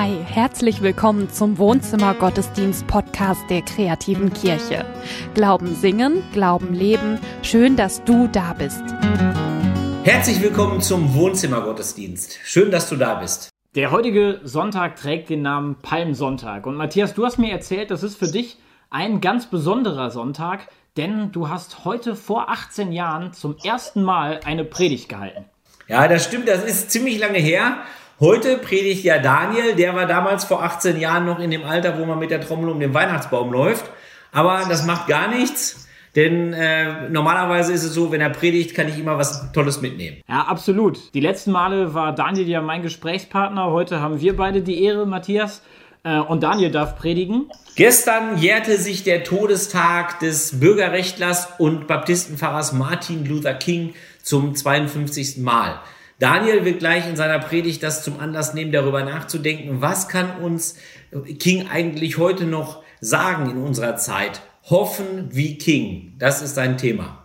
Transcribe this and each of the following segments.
Hi, herzlich willkommen zum Wohnzimmer Gottesdienst Podcast der kreativen Kirche. Glauben singen, Glauben leben. Schön, dass du da bist. Herzlich willkommen zum Wohnzimmer Gottesdienst. Schön, dass du da bist. Der heutige Sonntag trägt den Namen Palmsonntag. Und Matthias, du hast mir erzählt, das ist für dich ein ganz besonderer Sonntag, denn du hast heute vor 18 Jahren zum ersten Mal eine Predigt gehalten. Ja, das stimmt, das ist ziemlich lange her. Heute predigt ja Daniel, der war damals vor 18 Jahren noch in dem Alter, wo man mit der Trommel um den Weihnachtsbaum läuft. Aber das macht gar nichts. Denn äh, normalerweise ist es so, wenn er predigt, kann ich immer was Tolles mitnehmen. Ja, absolut. Die letzten Male war Daniel ja mein Gesprächspartner. Heute haben wir beide die Ehre, Matthias. Äh, und Daniel darf predigen. Gestern jährte sich der Todestag des Bürgerrechtlers und Baptistenpfarrers Martin Luther King zum 52. Mal. Daniel wird gleich in seiner Predigt das zum Anlass nehmen, darüber nachzudenken, was kann uns King eigentlich heute noch sagen in unserer Zeit. Hoffen wie King, das ist sein Thema.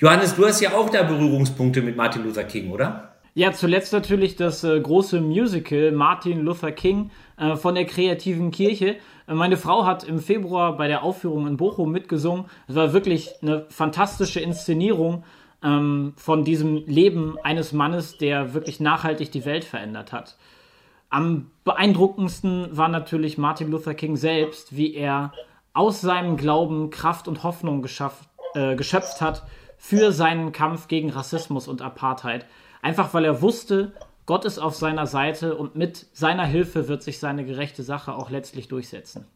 Johannes, du hast ja auch da Berührungspunkte mit Martin Luther King, oder? Ja, zuletzt natürlich das äh, große Musical Martin Luther King äh, von der kreativen Kirche. Äh, meine Frau hat im Februar bei der Aufführung in Bochum mitgesungen. Es war wirklich eine fantastische Inszenierung ähm, von diesem Leben eines Mannes, der wirklich nachhaltig die Welt verändert hat. Am beeindruckendsten war natürlich Martin Luther King selbst, wie er aus seinem Glauben Kraft und Hoffnung geschafft, äh, geschöpft hat für seinen Kampf gegen Rassismus und Apartheid. Einfach weil er wusste, Gott ist auf seiner Seite und mit seiner Hilfe wird sich seine gerechte Sache auch letztlich durchsetzen.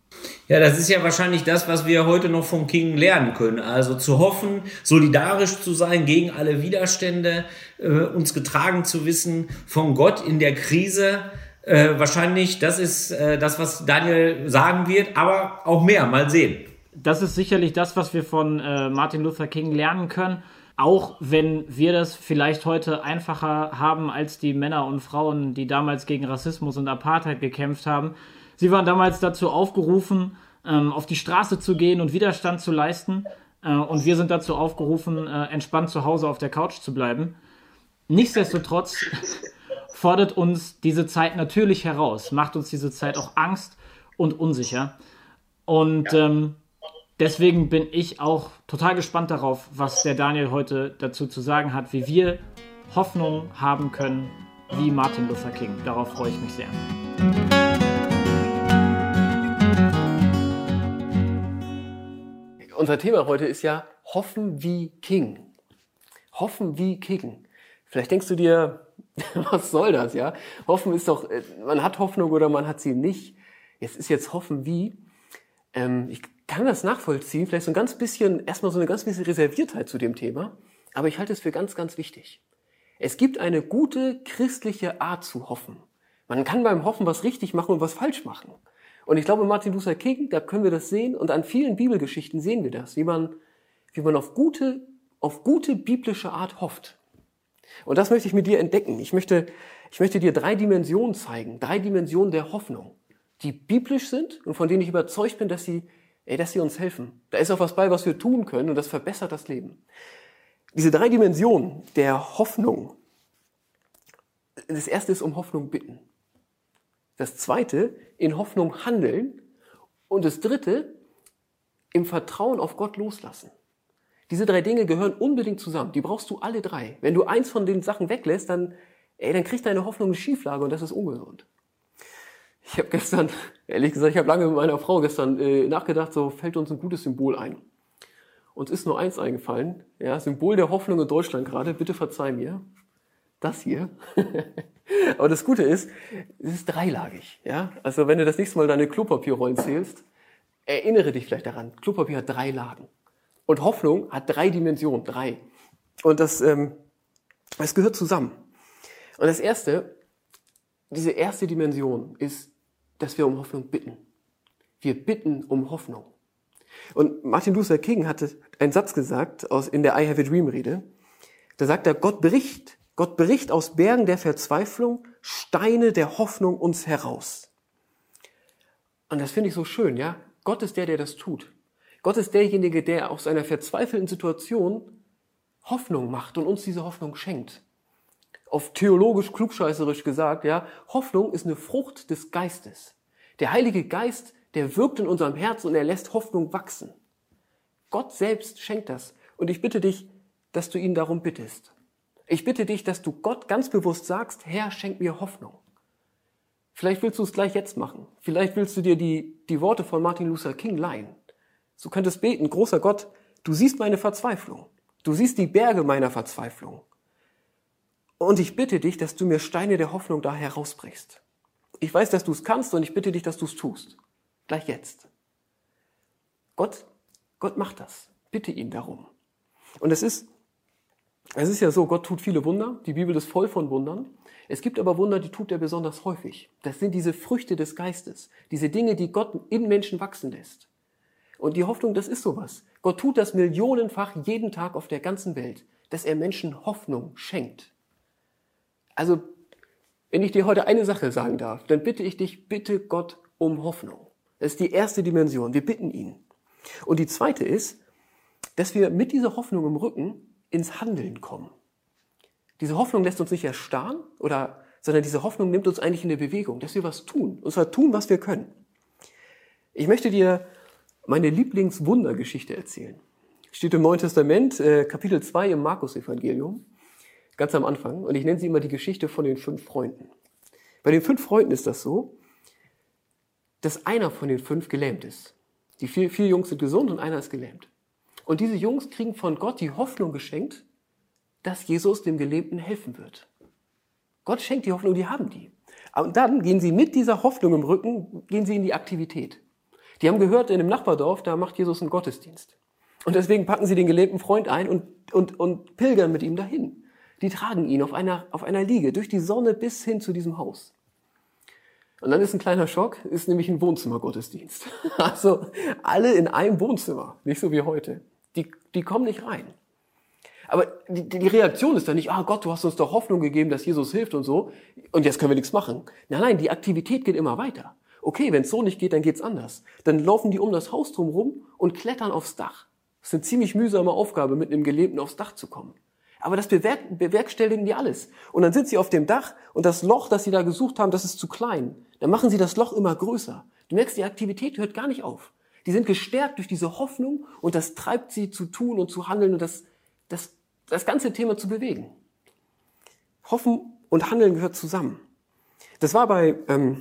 Ja, das ist ja wahrscheinlich das, was wir heute noch vom King lernen können. Also zu hoffen, solidarisch zu sein gegen alle Widerstände, äh, uns getragen zu wissen von Gott in der Krise. Äh, wahrscheinlich, das ist äh, das, was Daniel sagen wird, aber auch mehr, mal sehen. Das ist sicherlich das, was wir von äh, Martin Luther King lernen können. Auch wenn wir das vielleicht heute einfacher haben als die Männer und Frauen, die damals gegen Rassismus und Apartheid gekämpft haben. Sie waren damals dazu aufgerufen, ähm, auf die Straße zu gehen und Widerstand zu leisten. Äh, und wir sind dazu aufgerufen, äh, entspannt zu Hause auf der Couch zu bleiben. Nichtsdestotrotz fordert uns diese Zeit natürlich heraus, macht uns diese Zeit auch Angst und unsicher. Und ähm, deswegen bin ich auch total gespannt darauf, was der Daniel heute dazu zu sagen hat, wie wir Hoffnung haben können, wie Martin Luther King. Darauf freue ich mich sehr. Unser Thema heute ist ja Hoffen wie King. Hoffen wie King. Vielleicht denkst du dir, was soll das, ja? Hoffen ist doch, äh, man hat Hoffnung oder man hat sie nicht. Jetzt ist jetzt Hoffen wie. Ähm, ich kann das nachvollziehen, vielleicht so ein ganz bisschen, erstmal so eine ganz bisschen Reserviertheit zu dem Thema, aber ich halte es für ganz, ganz wichtig. Es gibt eine gute christliche Art zu hoffen. Man kann beim Hoffen was richtig machen und was falsch machen. Und ich glaube, Martin Luther King, da können wir das sehen und an vielen Bibelgeschichten sehen wir das, wie man, wie man auf gute, auf gute biblische Art hofft. Und das möchte ich mit dir entdecken. Ich möchte, ich möchte dir drei Dimensionen zeigen, drei Dimensionen der Hoffnung, die biblisch sind und von denen ich überzeugt bin, dass sie ey, dass sie uns helfen. Da ist auch was bei, was wir tun können und das verbessert das Leben. Diese drei Dimensionen der Hoffnung. Das erste ist um Hoffnung bitten. Das zweite, in Hoffnung handeln. Und das dritte, im Vertrauen auf Gott loslassen. Diese drei Dinge gehören unbedingt zusammen. Die brauchst du alle drei. Wenn du eins von den Sachen weglässt, dann, ey, dann kriegt deine Hoffnung eine Schieflage und das ist ungesund. Ich habe gestern, ehrlich gesagt, ich habe lange mit meiner Frau gestern äh, nachgedacht, so fällt uns ein gutes Symbol ein. Uns ist nur eins eingefallen, ja, Symbol der Hoffnung in Deutschland gerade, bitte verzeih mir. Das hier. Aber das Gute ist, es ist dreilagig, ja. Also wenn du das nächste Mal deine Klopapierrollen zählst, erinnere dich vielleicht daran. Klopapier hat drei Lagen. Und Hoffnung hat drei Dimensionen, drei. Und das, ähm, es gehört zusammen. Und das erste, diese erste Dimension ist dass wir um Hoffnung bitten. Wir bitten um Hoffnung. Und Martin Luther King hatte einen Satz gesagt aus, in der I Have a Dream Rede. Da sagt er, Gott bricht, Gott bricht aus Bergen der Verzweiflung Steine der Hoffnung uns heraus. Und das finde ich so schön, ja. Gott ist der, der das tut. Gott ist derjenige, der aus einer verzweifelten Situation Hoffnung macht und uns diese Hoffnung schenkt. Auf theologisch klugscheißerisch gesagt, ja, Hoffnung ist eine Frucht des Geistes. Der Heilige Geist, der wirkt in unserem Herzen und er lässt Hoffnung wachsen. Gott selbst schenkt das. Und ich bitte dich, dass du ihn darum bittest. Ich bitte dich, dass du Gott ganz bewusst sagst, Herr, schenk mir Hoffnung. Vielleicht willst du es gleich jetzt machen. Vielleicht willst du dir die, die Worte von Martin Luther King leihen. Du könntest beten, großer Gott, du siehst meine Verzweiflung. Du siehst die Berge meiner Verzweiflung. Und ich bitte dich, dass du mir Steine der Hoffnung da herausbrichst. Ich weiß, dass du es kannst und ich bitte dich, dass du es tust. Gleich jetzt. Gott, Gott macht das. Bitte ihn darum. Und es ist, es ist ja so, Gott tut viele Wunder. Die Bibel ist voll von Wundern. Es gibt aber Wunder, die tut er besonders häufig. Das sind diese Früchte des Geistes. Diese Dinge, die Gott in Menschen wachsen lässt. Und die Hoffnung, das ist sowas. Gott tut das millionenfach jeden Tag auf der ganzen Welt, dass er Menschen Hoffnung schenkt. Also, wenn ich dir heute eine Sache sagen darf, dann bitte ich dich, bitte Gott um Hoffnung. Das ist die erste Dimension. Wir bitten ihn. Und die zweite ist, dass wir mit dieser Hoffnung im Rücken ins Handeln kommen. Diese Hoffnung lässt uns nicht erstarren, oder, sondern diese Hoffnung nimmt uns eigentlich in der Bewegung, dass wir was tun. Und zwar tun, was wir können. Ich möchte dir meine Lieblingswundergeschichte erzählen. Steht im Neuen Testament, äh, Kapitel 2 im Markus-Evangelium, ganz am Anfang. Und ich nenne sie immer die Geschichte von den fünf Freunden. Bei den fünf Freunden ist das so, dass einer von den fünf gelähmt ist. Die vier, vier Jungs sind gesund und einer ist gelähmt. Und diese Jungs kriegen von Gott die Hoffnung geschenkt, dass Jesus dem Gelähmten helfen wird. Gott schenkt die Hoffnung, die haben die. Und dann gehen sie mit dieser Hoffnung im Rücken, gehen sie in die Aktivität. Die haben gehört, in dem Nachbardorf, da macht Jesus einen Gottesdienst. Und deswegen packen sie den gelähmten Freund ein und, und, und pilgern mit ihm dahin. Die tragen ihn auf einer, auf einer Liege durch die Sonne bis hin zu diesem Haus. Und dann ist ein kleiner Schock, ist nämlich ein Wohnzimmergottesdienst. Also alle in einem Wohnzimmer, nicht so wie heute. Die, die kommen nicht rein. Aber die, die Reaktion ist dann nicht, ah Gott, du hast uns doch Hoffnung gegeben, dass Jesus hilft und so, und jetzt können wir nichts machen. Nein, nein, die Aktivität geht immer weiter. Okay, wenn es so nicht geht, dann geht's anders. Dann laufen die um das Haus drumherum und klettern aufs Dach. Das ist eine ziemlich mühsame Aufgabe, mit einem Gelebten aufs Dach zu kommen. Aber das bewerk bewerkstelligen die alles. Und dann sind sie auf dem Dach und das Loch, das sie da gesucht haben, das ist zu klein. Dann machen sie das Loch immer größer. Du merkst, die Aktivität hört gar nicht auf. Die sind gestärkt durch diese Hoffnung und das treibt sie zu tun und zu handeln und das, das, das ganze Thema zu bewegen. Hoffen und Handeln gehört zusammen. Das war bei, ähm,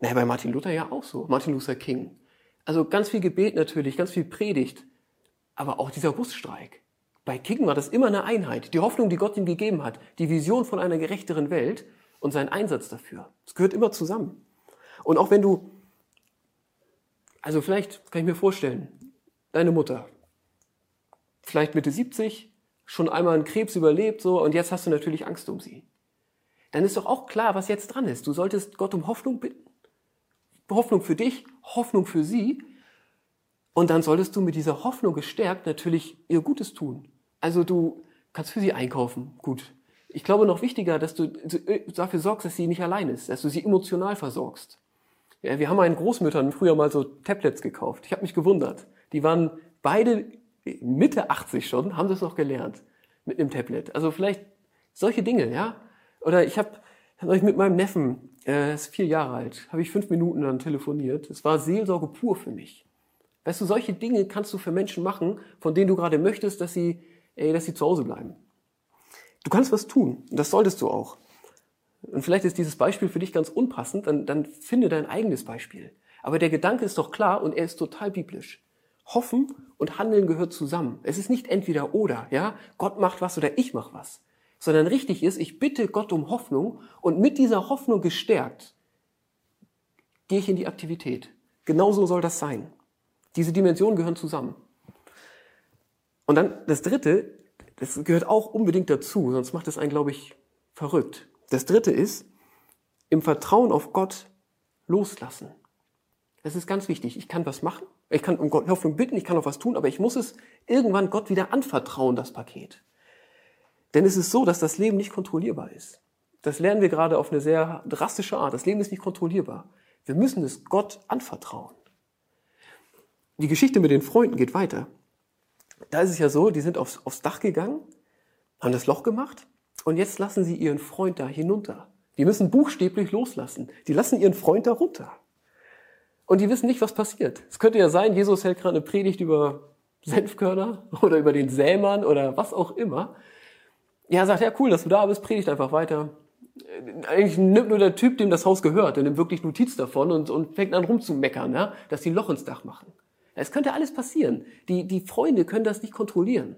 naja, bei Martin Luther ja auch so. Martin Luther King. Also ganz viel Gebet natürlich, ganz viel Predigt, aber auch dieser Busstreik. Bei King war das immer eine Einheit. Die Hoffnung, die Gott ihm gegeben hat, die Vision von einer gerechteren Welt und sein Einsatz dafür. Es gehört immer zusammen. Und auch wenn du, also vielleicht kann ich mir vorstellen, deine Mutter, vielleicht Mitte 70, schon einmal einen Krebs überlebt, so, und jetzt hast du natürlich Angst um sie. Dann ist doch auch klar, was jetzt dran ist. Du solltest Gott um Hoffnung bitten. Hoffnung für dich, Hoffnung für sie. Und dann solltest du mit dieser Hoffnung gestärkt natürlich ihr Gutes tun. Also du kannst für sie einkaufen, gut. Ich glaube noch wichtiger, dass du dafür sorgst, dass sie nicht allein ist, dass du sie emotional versorgst. Ja, wir haben meinen Großmüttern früher mal so Tablets gekauft. Ich habe mich gewundert. Die waren beide Mitte 80 schon, haben das noch gelernt mit einem Tablet. Also vielleicht solche Dinge, ja. Oder ich habe hab ich mit meinem Neffen, er ist vier Jahre alt, habe ich fünf Minuten dann telefoniert. Es war Seelsorge pur für mich. Weißt du, solche Dinge kannst du für Menschen machen, von denen du gerade möchtest, dass sie, ey, dass sie zu Hause bleiben. Du kannst was tun. Das solltest du auch. Und vielleicht ist dieses Beispiel für dich ganz unpassend, dann, dann finde dein eigenes Beispiel. Aber der Gedanke ist doch klar und er ist total biblisch. Hoffen und Handeln gehört zusammen. Es ist nicht entweder oder, ja? Gott macht was oder ich mach was. Sondern richtig ist, ich bitte Gott um Hoffnung und mit dieser Hoffnung gestärkt gehe ich in die Aktivität. Genauso soll das sein. Diese Dimensionen gehören zusammen. Und dann das dritte, das gehört auch unbedingt dazu, sonst macht es einen, glaube ich, verrückt. Das dritte ist, im Vertrauen auf Gott loslassen. Das ist ganz wichtig. Ich kann was machen, ich kann um Gott Hoffnung bitten, ich kann auch was tun, aber ich muss es irgendwann Gott wieder anvertrauen, das Paket. Denn es ist so, dass das Leben nicht kontrollierbar ist. Das lernen wir gerade auf eine sehr drastische Art. Das Leben ist nicht kontrollierbar. Wir müssen es Gott anvertrauen. Die Geschichte mit den Freunden geht weiter. Da ist es ja so, die sind aufs, aufs Dach gegangen, haben das Loch gemacht Und jetzt lassen sie ihren Freund da hinunter. Die müssen buchstäblich loslassen. Die lassen ihren Freund da runter. Und die wissen nicht, was passiert. Es könnte ja sein, Jesus hält gerade eine Predigt über Senfkörner oder über den Sämann oder was auch immer. Ja, sagt, ja, cool, dass du da bist, predigt einfach weiter. Eigentlich nimmt nur der Typ, dem das Haus gehört, der nimmt wirklich Notiz davon und, und fängt an rumzumeckern, ja, dass die Loch ins Dach machen. Es könnte alles passieren. Die, die Freunde können das nicht kontrollieren.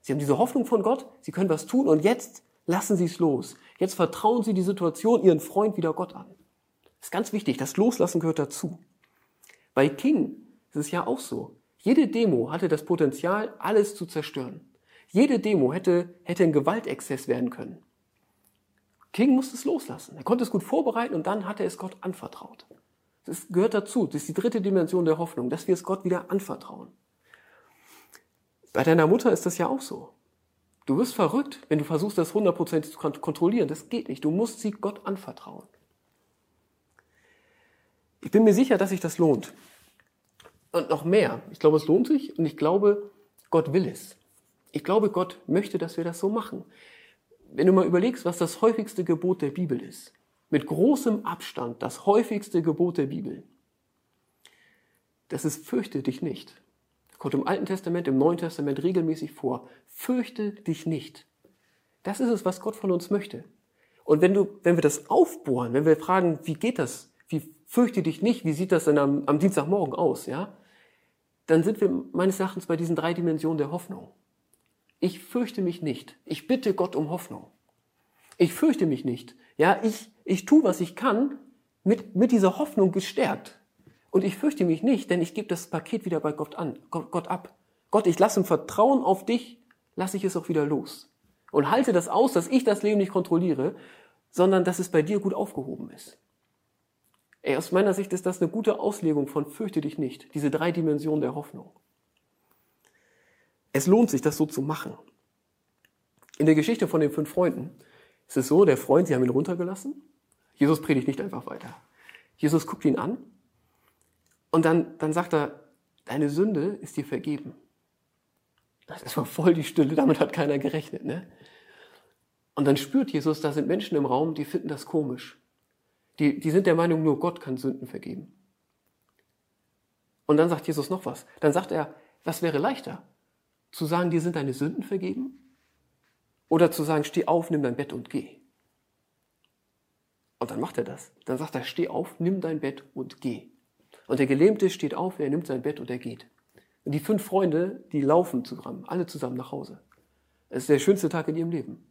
Sie haben diese Hoffnung von Gott, sie können was tun und jetzt lassen sie es los. Jetzt vertrauen sie die Situation, ihren Freund wieder Gott an. Das ist ganz wichtig, das Loslassen gehört dazu. Bei King ist es ja auch so. Jede Demo hatte das Potenzial, alles zu zerstören. Jede Demo hätte, hätte ein Gewaltexzess werden können. King musste es loslassen. Er konnte es gut vorbereiten und dann hat er es Gott anvertraut. Das gehört dazu. Das ist die dritte Dimension der Hoffnung, dass wir es Gott wieder anvertrauen. Bei deiner Mutter ist das ja auch so. Du wirst verrückt, wenn du versuchst, das hundertprozentig zu kontrollieren. Das geht nicht. Du musst sie Gott anvertrauen. Ich bin mir sicher, dass sich das lohnt. Und noch mehr. Ich glaube, es lohnt sich und ich glaube, Gott will es. Ich glaube, Gott möchte, dass wir das so machen. Wenn du mal überlegst, was das häufigste Gebot der Bibel ist, mit großem Abstand das häufigste Gebot der Bibel, das ist fürchte dich nicht. Kommt im Alten Testament, im Neuen Testament regelmäßig vor. Fürchte dich nicht. Das ist es, was Gott von uns möchte. Und wenn du, wenn wir das aufbohren, wenn wir fragen, wie geht das? Wie fürchte dich nicht? Wie sieht das denn am, am Dienstagmorgen aus? Ja? Dann sind wir meines Erachtens bei diesen drei Dimensionen der Hoffnung. Ich fürchte mich nicht. Ich bitte Gott um Hoffnung. Ich fürchte mich nicht. Ja, ich, ich tue, was ich kann, mit, mit dieser Hoffnung gestärkt. Und ich fürchte mich nicht, denn ich gebe das Paket wieder bei Gott an, Gott ab. Gott, ich lasse im Vertrauen auf dich, lasse ich es auch wieder los. Und halte das aus, dass ich das Leben nicht kontrolliere, sondern dass es bei dir gut aufgehoben ist. Ey, aus meiner Sicht ist das eine gute Auslegung von fürchte dich nicht, diese drei Dimensionen der Hoffnung. Es lohnt sich, das so zu machen. In der Geschichte von den fünf Freunden ist es so, der Freund, sie haben ihn runtergelassen. Jesus predigt nicht einfach weiter. Jesus guckt ihn an und dann, dann sagt er, deine Sünde ist dir vergeben. Das war voll die Stille, damit hat keiner gerechnet. Ne? Und dann spürt Jesus, da sind Menschen im Raum, die finden das komisch. Die, die sind der Meinung, nur Gott kann Sünden vergeben. Und dann sagt Jesus noch was. Dann sagt er, was wäre leichter? Zu sagen, dir sind deine Sünden vergeben? Oder zu sagen, steh auf, nimm dein Bett und geh. Und dann macht er das. Dann sagt er, steh auf, nimm dein Bett und geh. Und der Gelähmte steht auf, er nimmt sein Bett und er geht. Und die fünf Freunde, die laufen zusammen, alle zusammen nach Hause. Es ist der schönste Tag in ihrem Leben.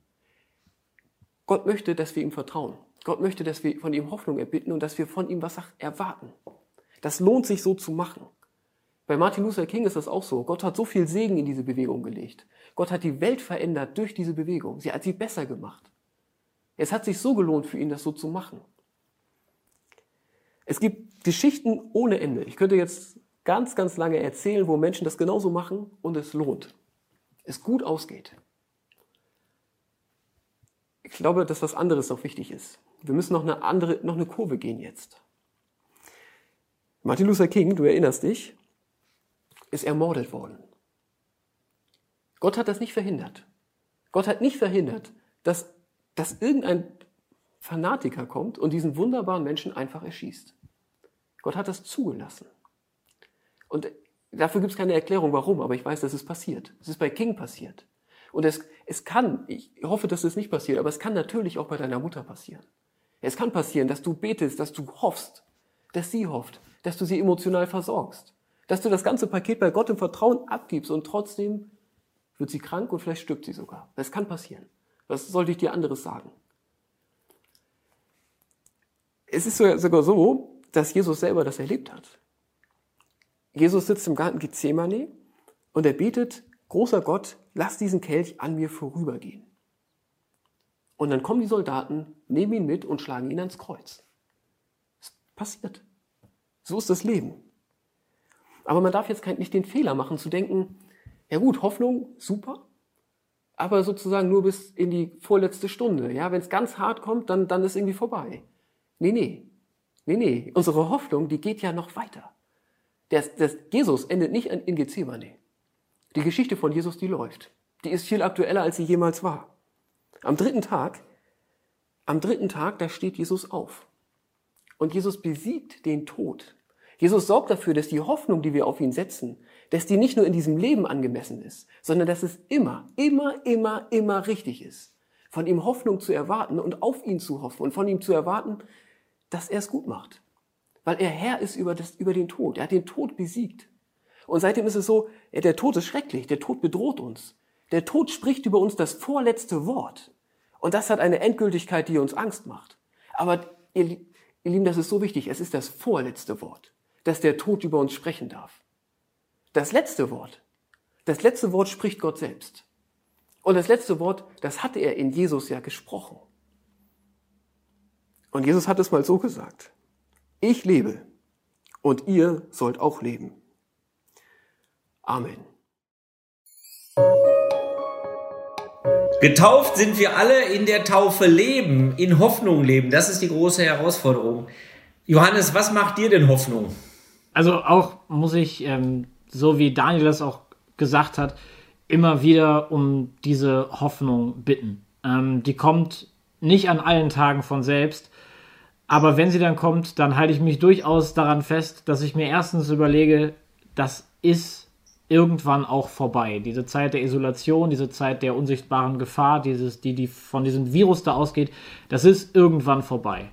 Gott möchte, dass wir ihm vertrauen. Gott möchte, dass wir von ihm Hoffnung erbitten und dass wir von ihm was erwarten. Das lohnt sich so zu machen. Bei Martin Luther King ist das auch so. Gott hat so viel Segen in diese Bewegung gelegt. Gott hat die Welt verändert durch diese Bewegung. Sie hat sie besser gemacht. Es hat sich so gelohnt für ihn, das so zu machen. Es gibt Geschichten ohne Ende. Ich könnte jetzt ganz, ganz lange erzählen, wo Menschen das genauso machen und es lohnt. Es gut ausgeht. Ich glaube, dass was anderes noch wichtig ist. Wir müssen noch eine andere, noch eine Kurve gehen jetzt. Martin Luther King, du erinnerst dich, ist ermordet worden. Gott hat das nicht verhindert. Gott hat nicht verhindert, dass, dass irgendein Fanatiker kommt und diesen wunderbaren Menschen einfach erschießt. Gott hat das zugelassen. Und dafür gibt es keine Erklärung, warum, aber ich weiß, dass es passiert. Es ist bei King passiert. Und es, es kann, ich hoffe, dass es nicht passiert, aber es kann natürlich auch bei deiner Mutter passieren. Es kann passieren, dass du betest, dass du hoffst, dass sie hofft, dass du sie emotional versorgst dass du das ganze Paket bei Gott im Vertrauen abgibst und trotzdem wird sie krank und vielleicht stirbt sie sogar. Das kann passieren. Was sollte ich dir anderes sagen? Es ist sogar so, dass Jesus selber das erlebt hat. Jesus sitzt im Garten Gethsemane und er betet, großer Gott, lass diesen Kelch an mir vorübergehen. Und dann kommen die Soldaten, nehmen ihn mit und schlagen ihn ans Kreuz. Das passiert. So ist das Leben. Aber man darf jetzt nicht den Fehler machen, zu denken, ja gut, Hoffnung, super, aber sozusagen nur bis in die vorletzte Stunde. Ja, wenn es ganz hart kommt, dann, dann ist irgendwie vorbei. Nee, nee. Nee, nee. Unsere Hoffnung, die geht ja noch weiter. Der, der Jesus endet nicht in Gethsemane. Die Geschichte von Jesus, die läuft. Die ist viel aktueller, als sie jemals war. Am dritten Tag, am dritten Tag, da steht Jesus auf. Und Jesus besiegt den Tod. Jesus sorgt dafür, dass die Hoffnung, die wir auf ihn setzen, dass die nicht nur in diesem Leben angemessen ist, sondern dass es immer, immer, immer, immer richtig ist, von ihm Hoffnung zu erwarten und auf ihn zu hoffen und von ihm zu erwarten, dass er es gut macht. Weil er Herr ist über, das, über den Tod. Er hat den Tod besiegt. Und seitdem ist es so, der Tod ist schrecklich, der Tod bedroht uns. Der Tod spricht über uns das vorletzte Wort. Und das hat eine Endgültigkeit, die uns Angst macht. Aber ihr, ihr Lieben, das ist so wichtig. Es ist das vorletzte Wort, dass der Tod über uns sprechen darf. Das letzte Wort, das letzte Wort spricht Gott selbst. Und das letzte Wort, das hatte er in Jesus ja gesprochen. Und Jesus hat es mal so gesagt. Ich lebe und ihr sollt auch leben. Amen. Getauft sind wir alle in der Taufe leben, in Hoffnung leben. Das ist die große Herausforderung. Johannes, was macht dir denn Hoffnung? Also auch muss ich, ähm, so wie Daniel das auch gesagt hat, immer wieder um diese Hoffnung bitten. Ähm, die kommt nicht an allen Tagen von selbst, aber wenn sie dann kommt, dann halte ich mich durchaus daran fest, dass ich mir erstens überlege, das ist irgendwann auch vorbei. Diese Zeit der Isolation, diese Zeit der unsichtbaren Gefahr, dieses, die, die von diesem Virus da ausgeht, das ist irgendwann vorbei.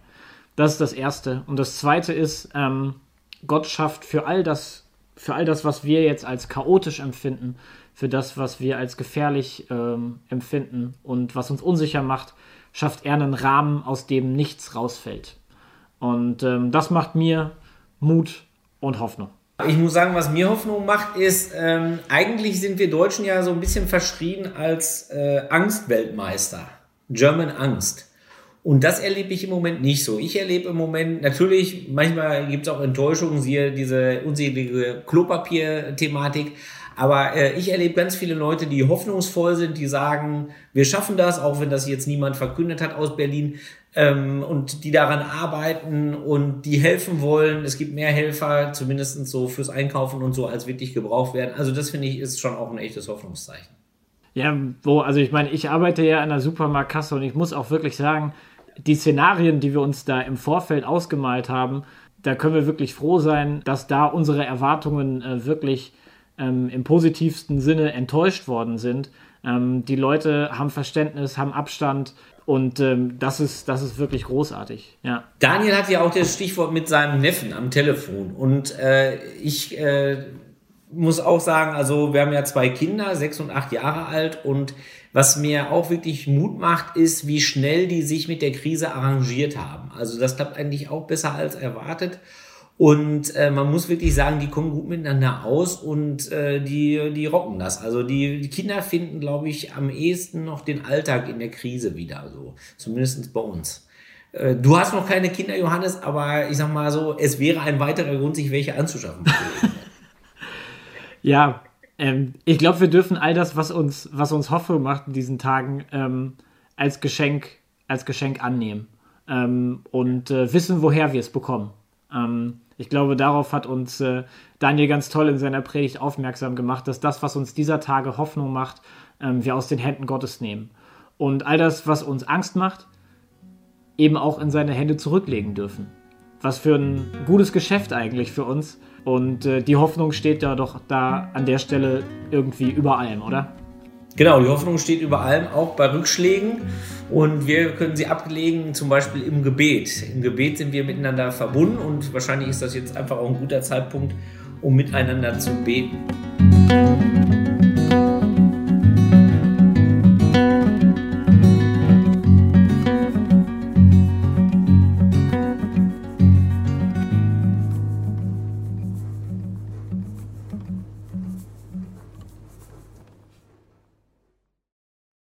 Das ist das Erste. Und das Zweite ist, ähm, Gott schafft für all das, für all das, was wir jetzt als chaotisch empfinden, für das, was wir als gefährlich ähm, empfinden und was uns unsicher macht, schafft er einen Rahmen, aus dem nichts rausfällt. Und ähm, das macht mir Mut und Hoffnung. Ich muss sagen, was mir Hoffnung macht, ist, ähm, eigentlich sind wir Deutschen ja so ein bisschen verschrien als äh, Angstweltmeister. German Angst. Und das erlebe ich im Moment nicht so. Ich erlebe im Moment, natürlich, manchmal gibt es auch Enttäuschungen, siehe diese unselige Klopapier-Thematik, aber äh, ich erlebe ganz viele Leute, die hoffnungsvoll sind, die sagen, wir schaffen das, auch wenn das jetzt niemand verkündet hat aus Berlin, ähm, und die daran arbeiten und die helfen wollen. Es gibt mehr Helfer, zumindest so fürs Einkaufen und so, als wirklich gebraucht werden. Also das finde ich ist schon auch ein echtes Hoffnungszeichen. Ja, wo, also ich meine, ich arbeite ja in der Supermarktkasse und ich muss auch wirklich sagen, die Szenarien, die wir uns da im Vorfeld ausgemalt haben, da können wir wirklich froh sein, dass da unsere Erwartungen äh, wirklich ähm, im positivsten Sinne enttäuscht worden sind. Ähm, die Leute haben Verständnis, haben Abstand und ähm, das, ist, das ist wirklich großartig. Ja. Daniel hat ja auch das Stichwort mit seinem Neffen am Telefon. Und äh, ich äh, muss auch sagen, also wir haben ja zwei Kinder, sechs und acht Jahre alt. Und was mir auch wirklich Mut macht, ist, wie schnell die sich mit der Krise arrangiert haben. Also das klappt eigentlich auch besser als erwartet. Und äh, man muss wirklich sagen, die kommen gut miteinander aus und äh, die, die rocken das. Also die, die Kinder finden, glaube ich, am ehesten noch den Alltag in der Krise wieder. So. Zumindest bei uns. Äh, du hast noch keine Kinder, Johannes, aber ich sag mal so, es wäre ein weiterer Grund, sich welche anzuschaffen. ja, ähm, ich glaube, wir dürfen all das, was uns, was uns Hoffnung macht in diesen Tagen, ähm, als Geschenk, als Geschenk annehmen ähm, und äh, wissen, woher wir es bekommen. Ähm, ich glaube, darauf hat uns äh, Daniel ganz toll in seiner Predigt aufmerksam gemacht, dass das, was uns dieser Tage Hoffnung macht, ähm, wir aus den Händen Gottes nehmen. Und all das, was uns Angst macht, eben auch in seine Hände zurücklegen dürfen. Was für ein gutes Geschäft eigentlich für uns. Und äh, die Hoffnung steht ja doch da an der Stelle irgendwie über allem, oder? Genau, die Hoffnung steht über allem, auch bei Rückschlägen. Und wir können sie ablegen, zum Beispiel im Gebet. Im Gebet sind wir miteinander verbunden und wahrscheinlich ist das jetzt einfach auch ein guter Zeitpunkt, um miteinander zu beten.